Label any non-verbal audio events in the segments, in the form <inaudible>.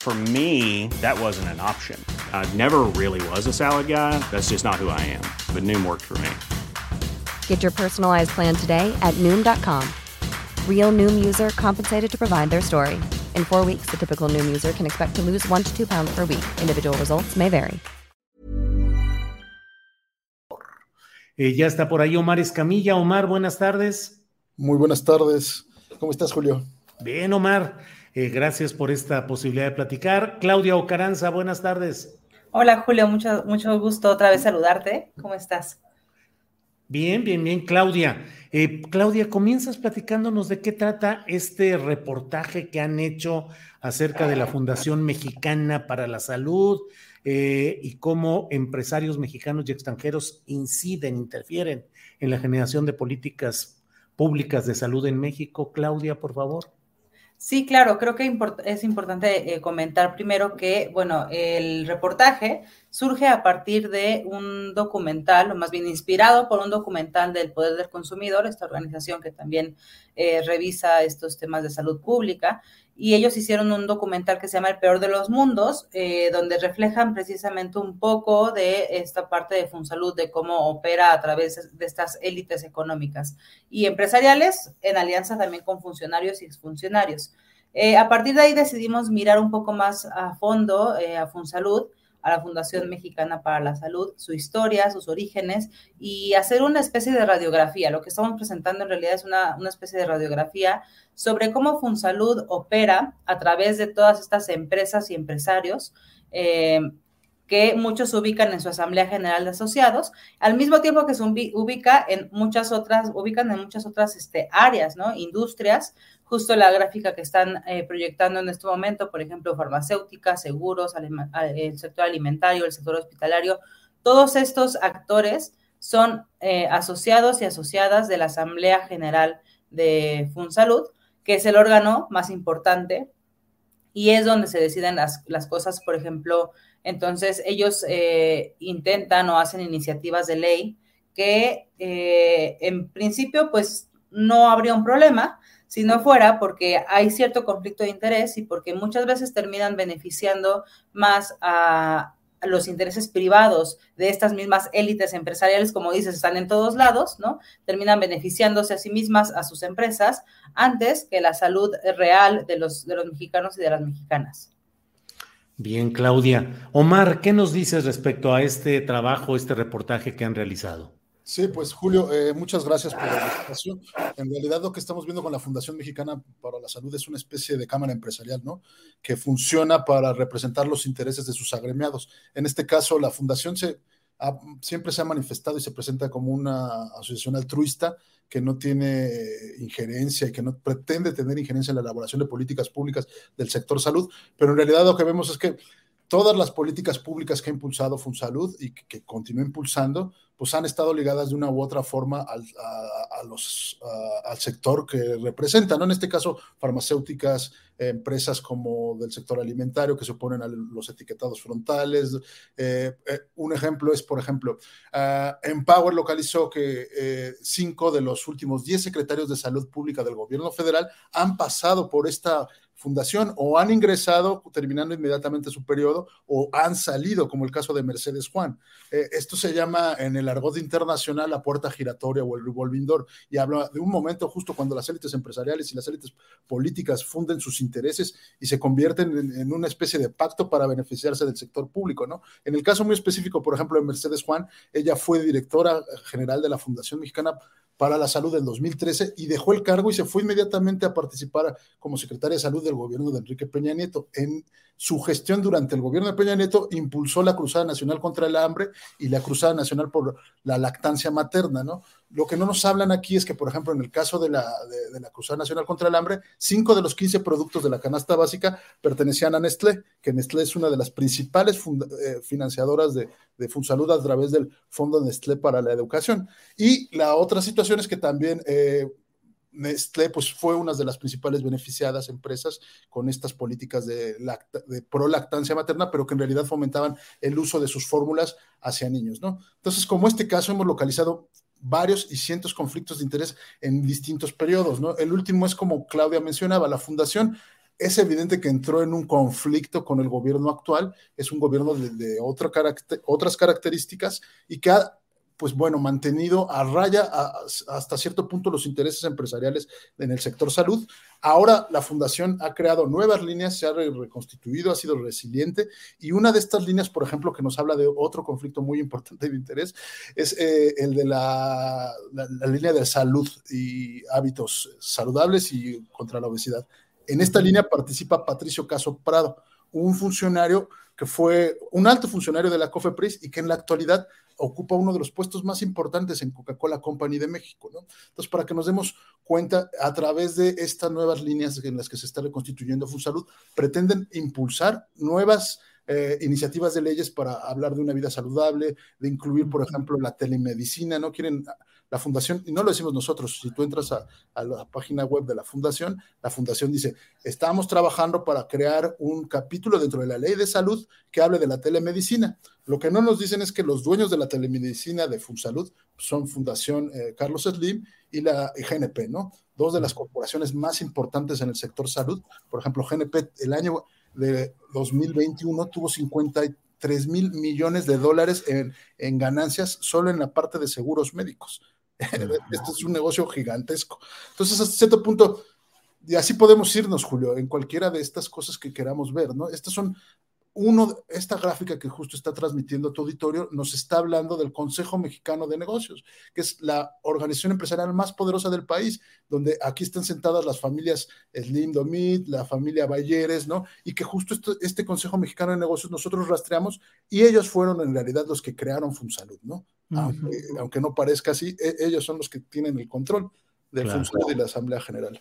For me, that wasn't an option. I never really was a salad guy. That's just not who I am. But Noom worked for me. Get your personalized plan today at Noom.com. Real Noom user compensated to provide their story. In four weeks, the typical Noom user can expect to lose one to two pounds per week. Individual results may vary. Eh, ya está por ahí Omar Escamilla. Omar, buenas tardes. Muy buenas tardes. ¿Cómo estás, Julio? Bien, Omar. Eh, gracias por esta posibilidad de platicar. Claudia Ocaranza, buenas tardes. Hola, Julio. Mucho, mucho gusto otra vez saludarte. ¿Cómo estás? Bien, bien, bien, Claudia. Eh, Claudia, comienzas platicándonos de qué trata este reportaje que han hecho acerca de la Fundación Mexicana para la Salud eh, y cómo empresarios mexicanos y extranjeros inciden, interfieren en la generación de políticas públicas de salud en México. Claudia, por favor. Sí, claro, creo que es importante eh, comentar primero que, bueno, el reportaje surge a partir de un documental, o más bien inspirado por un documental del Poder del Consumidor, esta organización que también eh, revisa estos temas de salud pública, y ellos hicieron un documental que se llama El Peor de los Mundos, eh, donde reflejan precisamente un poco de esta parte de Funsalud, de cómo opera a través de estas élites económicas y empresariales, en alianza también con funcionarios y exfuncionarios. Eh, a partir de ahí decidimos mirar un poco más a fondo eh, a Funsalud a la Fundación Mexicana para la Salud, su historia, sus orígenes y hacer una especie de radiografía. Lo que estamos presentando en realidad es una, una especie de radiografía sobre cómo Funsalud opera a través de todas estas empresas y empresarios. Eh, que muchos ubican en su Asamblea General de Asociados, al mismo tiempo que se ubica en muchas otras, ubican en muchas otras este, áreas, ¿no? Industrias, justo la gráfica que están eh, proyectando en este momento, por ejemplo, farmacéutica, seguros, el sector alimentario, el sector hospitalario, todos estos actores son eh, asociados y asociadas de la Asamblea General de Funsalud, que es el órgano más importante y es donde se deciden las, las cosas, por ejemplo, entonces ellos eh, intentan o hacen iniciativas de ley que en principio pues no habría un problema si no fuera porque hay cierto conflicto de interés y porque muchas veces terminan beneficiando más a, los intereses privados de estas mismas élites empresariales, como dices, están en todos lados, ¿no? Terminan beneficiándose a sí mismas, a sus empresas, antes que la salud real de los, de los mexicanos y de las mexicanas. Bien, Claudia. Omar, ¿qué nos dices respecto a este trabajo, este reportaje que han realizado? Sí, pues Julio, eh, muchas gracias por la presentación. En realidad lo que estamos viendo con la Fundación Mexicana para la Salud es una especie de cámara empresarial, ¿no? Que funciona para representar los intereses de sus agremiados. En este caso, la Fundación se, siempre se ha manifestado y se presenta como una asociación altruista que no tiene injerencia y que no pretende tener injerencia en la elaboración de políticas públicas del sector salud, pero en realidad lo que vemos es que todas las políticas públicas que ha impulsado FunSalud y que continúa impulsando, pues han estado ligadas de una u otra forma al, a, los, al sector que representan, ¿no? En este caso, farmacéuticas, empresas como del sector alimentario que se oponen a los etiquetados frontales. Eh, eh, un ejemplo es, por ejemplo, uh, Empower localizó que eh, cinco de los últimos diez secretarios de salud pública del gobierno federal han pasado por esta fundación o han ingresado terminando inmediatamente su periodo o han salido, como el caso de Mercedes Juan. Eh, esto se llama en el argot internacional la puerta giratoria o el revolving door y habla de un momento justo cuando las élites empresariales y las élites políticas funden sus intereses y se convierten en, una especie de pacto para beneficiarse del sector público, ¿no? En el caso muy específico, por ejemplo, de Mercedes Juan, ella fue directora general de la Fundación Mexicana para la Salud en 2013 y dejó el cargo y se fue inmediatamente a participar como secretaria de Salud del gobierno de Enrique Peña Nieto. En su gestión durante el gobierno de Peña Nieto impulsó la Cruzada Nacional contra el Hambre y la Cruzada Nacional por la lactancia materna, ¿no? Lo que no nos hablan aquí es que, por ejemplo, en el caso de la, de, la Cruzada Nacional contra el Hambre, cinco de los 15 productos de la canasta básica pertenecían a Nestlé, que Nestlé es una de las principales eh, financiadoras de, de Funsalud a través del Fondo Nestlé para la Educación. Y la otra situación es que también eh, Nestlé pues, fue una de las principales beneficiadas empresas con estas políticas de, de prolactancia materna, pero que en realidad fomentaban el uso de sus fórmulas hacia niños, ¿no? Entonces, como este caso, hemos localizado varios y cientos conflictos de interés en distintos periodos, ¿no? El último es como Claudia mencionaba, la fundación es evidente que entró en un conflicto con el gobierno actual, es un gobierno de, otra otras características y que ha pues bueno, mantenido a raya hasta cierto punto los intereses empresariales en el sector salud. Ahora la fundación ha creado nuevas líneas, se ha reconstituido, ha sido resiliente y una de estas líneas, por ejemplo, que nos habla de otro conflicto muy importante de interés, es eh, el de la, la línea de salud y hábitos saludables y contra la obesidad. En esta línea participa Patricio Caso Prado, un funcionario que fue un alto funcionario de la COFEPRIS y que en la actualidad ocupa uno de los puestos más importantes en Coca-Cola Company de México, ¿no? Entonces, para que nos demos cuenta, a través de estas nuevas líneas en las que se está reconstituyendo FunSalud, pretenden impulsar nuevas eh, iniciativas de leyes para hablar de una vida saludable, de incluir, por ejemplo, la telemedicina, ¿no? Quieren la fundación, y no lo decimos nosotros, si tú entras a, la página web de la fundación, la fundación dice, estamos trabajando para crear un capítulo dentro de la ley de salud que hable de la telemedicina. Lo que no nos dicen es que los dueños de la telemedicina de FunSalud son Fundación eh, Carlos Slim y la GNP, ¿no? Dos de las corporaciones más importantes en el sector salud. Por ejemplo, GNP el año de 2021 tuvo 53 mil millones de dólares en, en ganancias solo en la parte de seguros médicos. <laughs> Esto es un negocio gigantesco. Entonces, hasta cierto punto, y así podemos irnos, Julio, en cualquiera de estas cosas que queramos ver, ¿no? Estas son uno, esta gráfica que justo está transmitiendo tu auditorio nos está hablando del Consejo Mexicano de Negocios, que es la organización empresarial más poderosa del país, donde aquí están sentadas las familias Slim Domit, la familia Bayeres, ¿no? Y que justo este Consejo Mexicano de Negocios nosotros rastreamos y ellos fueron en realidad los que crearon FunSalud, ¿no? aunque, no parezca así, e, ellos son los que tienen el control del claro. de la Asamblea General.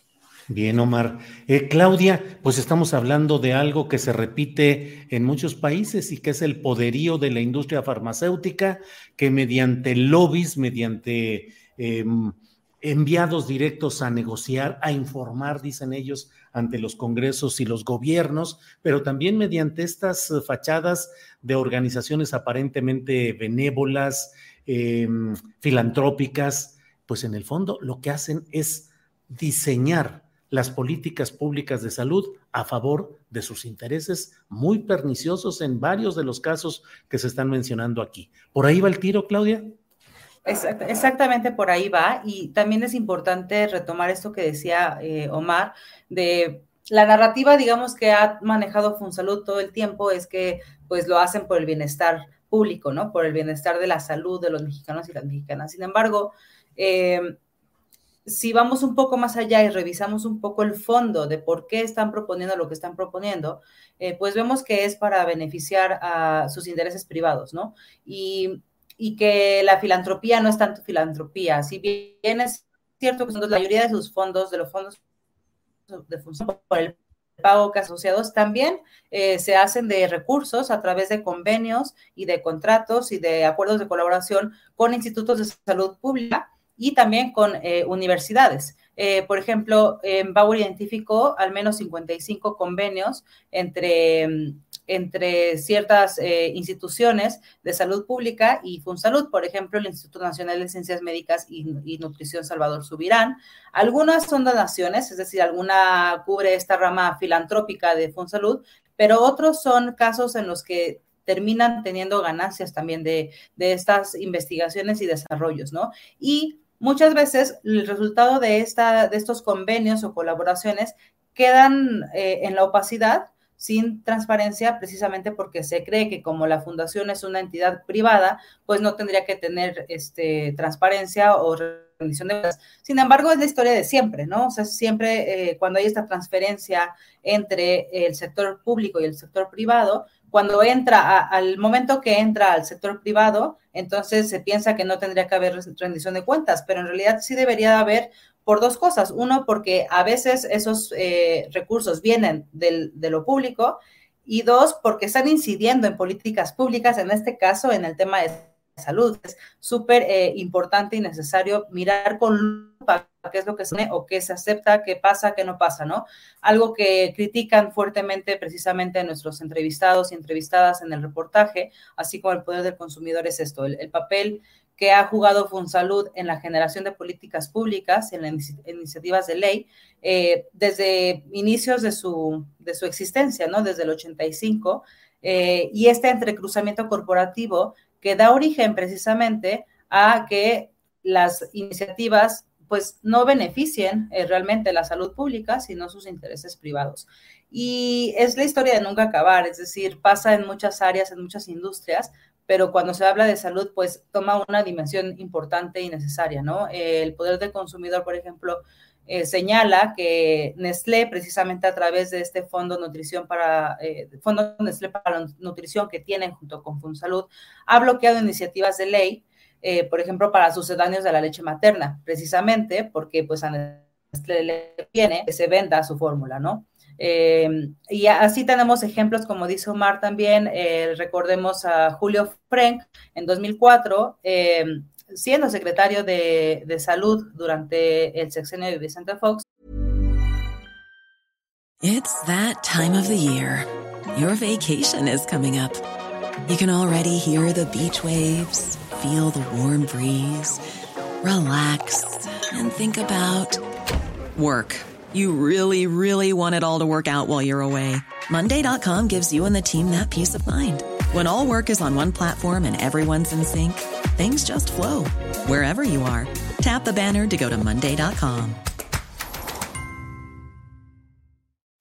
Bien, Omar. Eh, Claudia, pues estamos hablando de algo que se repite en muchos países y que es el poderío de la industria farmacéutica, que mediante lobbies, mediante em, enviados directos a negociar, a informar, dicen ellos, ante los congresos y los gobiernos, pero también mediante estas fachadas de organizaciones aparentemente benévolas, em, filantrópicas, pues en el fondo lo que hacen es diseñar las políticas públicas de salud a favor de sus intereses muy perniciosos en varios de los casos que se están mencionando aquí. ¿Por ahí va el tiro, Claudia? exactamente por ahí va. Y también es importante retomar esto que decía eh, Omar, de la narrativa, digamos, que ha manejado Funsalud todo el tiempo es que pues lo hacen por el bienestar público, ¿no? Por el bienestar de la salud de los mexicanos y las mexicanas. Sin embargo, eh, si vamos un poco más allá y revisamos un poco el fondo de por qué están proponiendo lo que están proponiendo, eh, pues vemos que es para beneficiar a sus intereses privados, ¿no? Y, que la filantropía no es tanto filantropía, si bien es cierto que la mayoría de sus fondos, de los fondos de función por el pago que asociados también eh, se hacen de recursos a través de convenios y de contratos y de acuerdos de colaboración con institutos de salud pública y también con universidades. por ejemplo, Bauer identificó al menos 55 convenios entre entre ciertas eh, instituciones de salud pública y FunSalud, por ejemplo, el Instituto Nacional de Ciencias Médicas y, Nutrición Salvador Subirán. Algunas son donaciones, es decir, alguna cubre esta rama filantrópica de FunSalud, pero otros son casos en los que terminan teniendo ganancias también de, estas investigaciones y desarrollos, ¿no? Y muchas veces el resultado de, esta, de estos convenios o colaboraciones quedan eh, en la opacidad sin transparencia precisamente porque se cree que como la fundación es una entidad privada, pues no tendría que tener este, transparencia o rendición de cuentas. Sin embargo, es la historia de siempre, ¿no? O sea, siempre eh, cuando hay esta transferencia entre el sector público y el sector privado, cuando entra, al momento que entra al sector privado, entonces se piensa que no tendría que haber rendición de cuentas, pero en realidad sí debería haber por dos cosas. Uno, porque a veces esos eh, recursos vienen del, de lo público y dos, porque están incidiendo en políticas públicas, en este caso en el tema de salud. Es súper eh, importante y necesario mirar con lupa qué es lo que se o qué se acepta, qué pasa, qué no pasa, ¿no? Algo que critican fuertemente precisamente nuestros entrevistados y entrevistadas en el reportaje, así como el poder del consumidor, es esto, el papel que ha jugado FunSalud en la generación de políticas públicas, en las iniciativas de ley, eh, desde inicios de su, de su existencia, ¿no? Desde el 85, eh, y este entrecruzamiento corporativo que da origen precisamente a que las iniciativas pues no beneficien eh, realmente la salud pública, sino sus intereses privados. Y es la historia de nunca acabar, es decir, pasa en muchas áreas, en muchas industrias, pero cuando se habla de salud, pues toma una dimensión importante y necesaria, ¿no? El poder del consumidor, por ejemplo, eh, señala que Nestlé, precisamente a través de este fondo nutrición para eh, fondo Nestlé para la nutrición que tienen junto con FunSalud, ha bloqueado iniciativas de ley, eh, por ejemplo, para sucedáneos de la leche materna, precisamente porque pues Nestlé le viene que se venda su fórmula, ¿no? Eh, y así tenemos ejemplos, como dice Omar también, eh, recordemos a Julio Frank en 2004, eh, siendo secretario de, de, Salud durante el sexenio de Vicente Fox. It's that time of the year. Your vacation is coming up. You can already hear the beach waves, feel the warm breeze, relax and think about work. You really, really want it all to work out while you're away. Monday.com gives you and the team that peace of mind. When all work is on one platform and everyone's in sync, things just flow wherever you are. Tap the banner to go to Monday.com.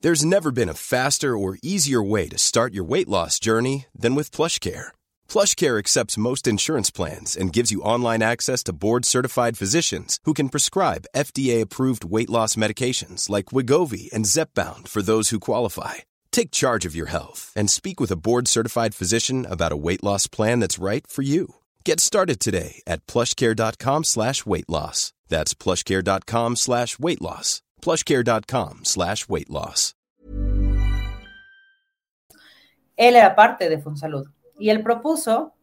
There's never been a faster or easier way to start your weight loss journey than with PlushCare. PlushCare accepts most insurance plans and gives you online access to board-certified physicians who can prescribe FDA-approved weight loss medications like Wigovi and Zepbound for those who qualify. Take charge of your health and speak with a board-certified physician about a weight loss plan that's right for you. Get started today at plushcare.com slash weight loss. That's plushcare.com slash weight loss. plushcare.com slash weight loss. Él era parte de Fonsalud. y él propuso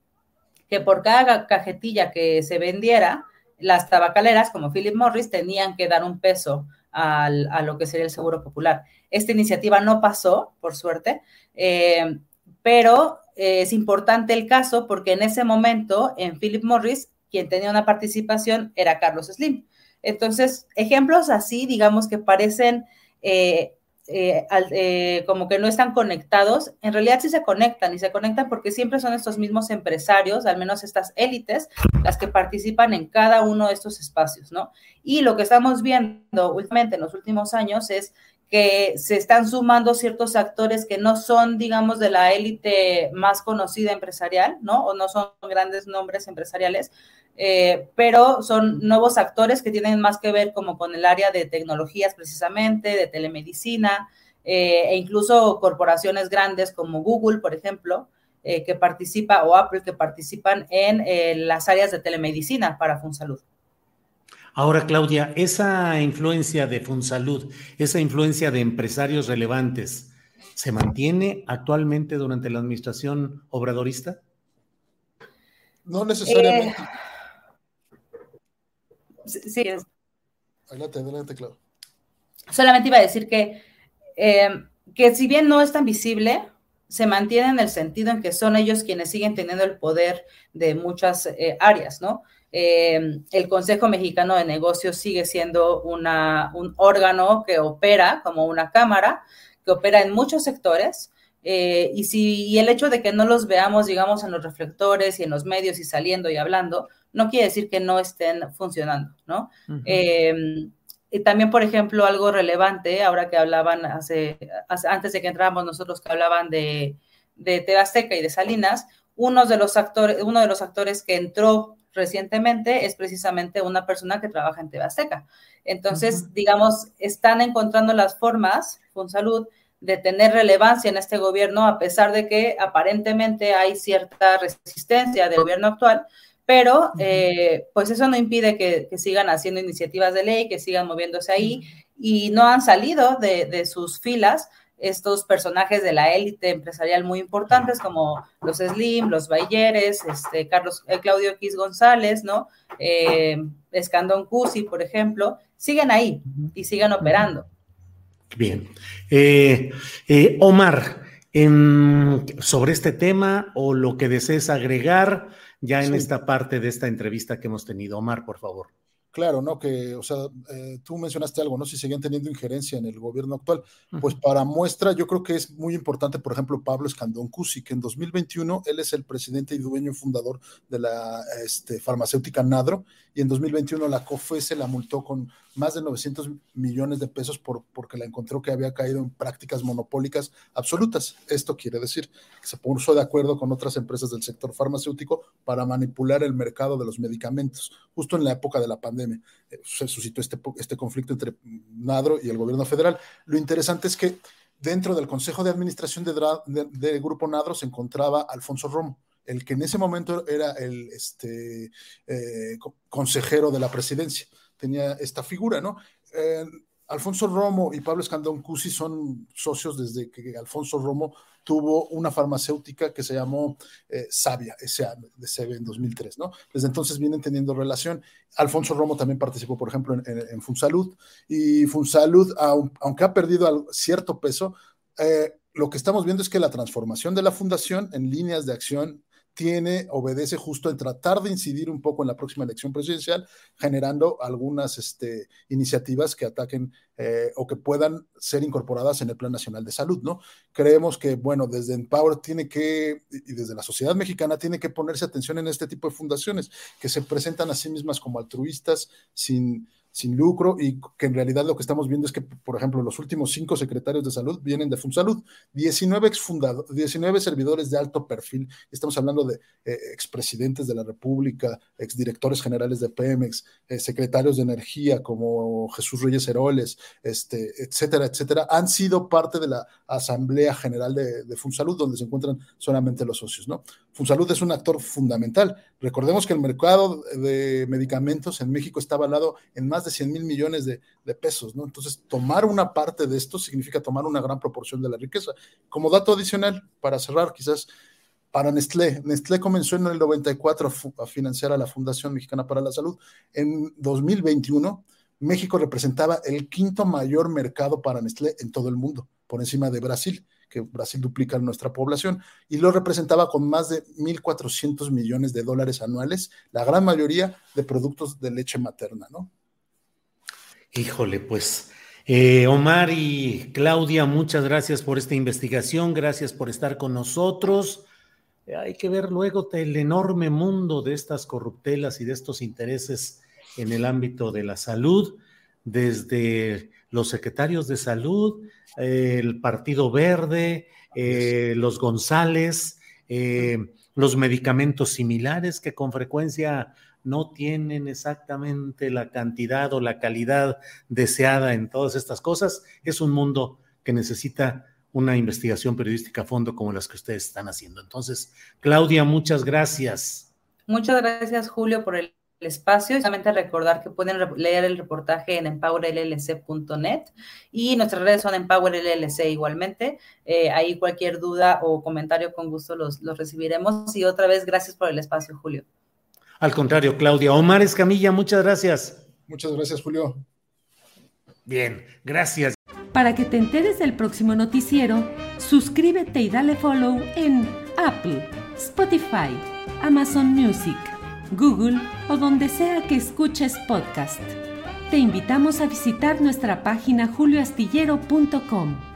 que por cada cajetilla que se vendiera, las tabacaleras como Philip Morris tenían que dar un peso a lo que sería el Seguro Popular. Esta iniciativa no pasó, por suerte, eh, pero eh, es importante el caso porque en ese momento en Philip Morris quien tenía una participación era Carlos Slim. Entonces, ejemplos así, digamos que parecen eh, eh, como que no están conectados, en realidad sí se conectan y se conectan porque siempre son estos mismos empresarios, al menos estas élites, las que participan en cada uno de estos espacios, ¿no? Y lo que estamos viendo últimamente en los últimos años es que se están sumando ciertos actores que no son, digamos, de la élite más conocida empresarial, ¿no? O no son grandes nombres empresariales, eh, pero son nuevos actores que tienen más que ver como con el área de tecnologías precisamente, de telemedicina, eh, e incluso corporaciones grandes como Google, por ejemplo, eh, que participa, o Apple, que participan en las áreas de telemedicina para FunSalud. Ahora, Claudia, esa influencia de FunSalud, esa influencia de empresarios relevantes, ¿se mantiene actualmente durante la administración obradorista? No necesariamente. Sí, Adelante, adelante, claro. Solamente iba a decir que, eh, que si bien no es tan visible, se mantiene en el sentido en que son ellos quienes siguen teniendo el poder de muchas eh, áreas, ¿no? Eh, el Consejo Mexicano de Negocios sigue siendo una, un órgano que opera como una cámara, que opera en muchos sectores. y si y el hecho de que no los veamos, digamos, en los reflectores y en los medios y saliendo y hablando, no quiere decir que no estén funcionando, ¿no? Y también, por ejemplo, algo relevante, ahora que hablaban hace, antes de que entráramos nosotros, que hablaban de, de Tebasteca y de Salinas, uno de los actores, uno de los actores que entró recientemente es precisamente una persona que trabaja en Tebasteca. Entonces, digamos, están encontrando las formas, con salud, de tener relevancia en este gobierno, a pesar de que aparentemente hay cierta resistencia del gobierno actual, pero eh, pues eso no impide que, sigan haciendo iniciativas de ley, que sigan moviéndose ahí y no han salido de, sus filas estos personajes de la élite empresarial muy importantes como los Slim, los Bayeres, este, Carlos, eh, Claudio X González, ¿no? Eh, Escandón Cusi, por ejemplo, siguen ahí y siguen operando. Bien. Omar, sobre este tema o lo que desees agregar, ya en esta parte de esta entrevista que hemos tenido. Omar, por favor. Claro, ¿no? Que, o sea, eh, tú mencionaste algo, ¿no? Si siguen teniendo injerencia en el gobierno actual. Pues para muestra, yo creo que es muy importante, por ejemplo, Pablo Escandón Cusi, que en 2021 él es el presidente y dueño fundador de la este, farmacéutica Nadro, y en 2021 la COFE se la multó con más de 900 millones de pesos por, porque la encontró que había caído en prácticas monopólicas absolutas. Esto quiere decir que se puso de acuerdo con otras empresas del sector farmacéutico para manipular el mercado de los medicamentos, justo en la época de la pandemia. Eh, se suscitó este, este conflicto entre Nadro y el gobierno federal. Lo interesante es que dentro del Consejo de Administración de, Grupo Nadro se encontraba Alfonso Romo el que en ese momento era el este, eh, consejero de la presidencia. Tenía esta figura, ¿no? Eh, Alfonso Romo y Pablo Escandón Cusi son socios desde que Alfonso Romo tuvo una farmacéutica que se llamó eh, Sabia, S.A. en 2003, ¿no? Desde entonces vienen teniendo relación. Alfonso Romo también participó, por ejemplo, en, en, Funsalud, y Funsalud, aunque ha perdido cierto peso, lo que estamos viendo es que la transformación de la fundación en líneas de acción tiene, obedece justo en tratar de incidir un poco en la próxima elección presidencial, generando algunas este, iniciativas que ataquen eh, o que puedan ser incorporadas en el Plan Nacional de Salud, ¿no? Creemos que, bueno, desde Empower tiene que, y desde la sociedad mexicana tiene que ponerse atención en este tipo de fundaciones que se presentan a sí mismas como altruistas, sin sin lucro y que en realidad lo que estamos viendo es que, por ejemplo, los últimos cinco secretarios de salud vienen de FunSalud, 19, exfundado, 19 servidores de alto perfil, estamos hablando de eh, expresidentes de la República, exdirectores generales de Pemex, eh, secretarios de energía como Jesús Reyes Heroles, este, etcétera, etcétera, han sido parte de la Asamblea General de, de FunSalud, donde se encuentran solamente los socios, ¿no? FunSalud es un actor fundamental. Recordemos que el mercado de medicamentos en México está avalado en más de 100 mil millones de, pesos, ¿no? Entonces, tomar una parte de esto significa tomar una gran proporción de la riqueza. Como dato adicional, para cerrar, quizás para Nestlé. Nestlé comenzó en el 94 a, financiar a la Fundación Mexicana para la Salud. En 2021, México representaba el quinto mayor mercado para Nestlé en todo el mundo, por encima de Brasil que Brasil duplica nuestra población, y lo representaba con más de 1.400 millones de dólares anuales, la gran mayoría de productos de leche materna, ¿no? Híjole, pues eh, Omar y Claudia, muchas gracias por esta investigación, gracias por estar con nosotros. hay que ver luego el enorme mundo de estas corruptelas y de estos intereses en el ámbito de la salud, desde los secretarios de salud, el Partido Verde, eh, los González, eh, los medicamentos similares que con frecuencia no tienen exactamente la cantidad o la calidad deseada en todas estas cosas. Es un mundo que necesita una investigación periodística a fondo como las que ustedes están haciendo. Entonces, Claudia, muchas gracias. Muchas gracias, Julio, por el espacio. Solamente recordar que pueden leer el reportaje en empowerllc.net y nuestras redes son empowerllc igualmente. Eh, ahí cualquier duda o comentario con gusto los, los recibiremos. Y otra vez, gracias por el espacio, Julio. Al contrario, Claudia. Omar Escamilla, muchas gracias. Muchas gracias, Julio. Bien, gracias. Para que te enteres del próximo noticiero, suscríbete y dale follow en Apple, Spotify, Amazon Music, Google o donde sea que escuches podcast. Te invitamos a visitar nuestra página julioastillero.com.